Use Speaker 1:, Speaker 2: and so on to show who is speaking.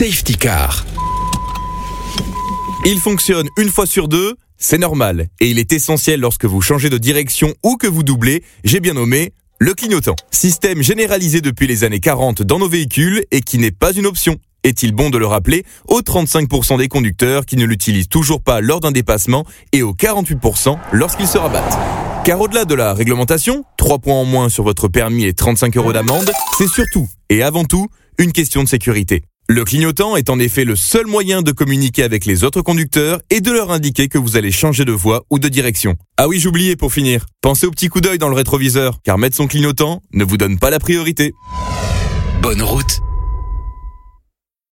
Speaker 1: Safety Car.
Speaker 2: Il fonctionne une fois sur deux, c'est normal. Et il est essentiel lorsque vous changez de direction ou que vous doublez, j'ai bien nommé le clignotant. Système généralisé depuis les années 40 dans nos véhicules et qui n'est pas une option. Est-il bon de le rappeler aux 35% des conducteurs qui ne l'utilisent toujours pas lors d'un dépassement et aux 48% lorsqu'ils se rabattent? Car au-delà de la réglementation, 3 points en moins sur votre permis et 35 euros d'amende, c'est surtout et avant tout une question de sécurité. Le clignotant est en effet le seul moyen de communiquer avec les autres conducteurs et de leur indiquer que vous allez changer de voie ou de direction. Ah oui, j'oubliais pour finir. Pensez au petit coup d'œil dans le rétroviseur, car mettre son clignotant ne vous donne pas la priorité.
Speaker 1: Bonne route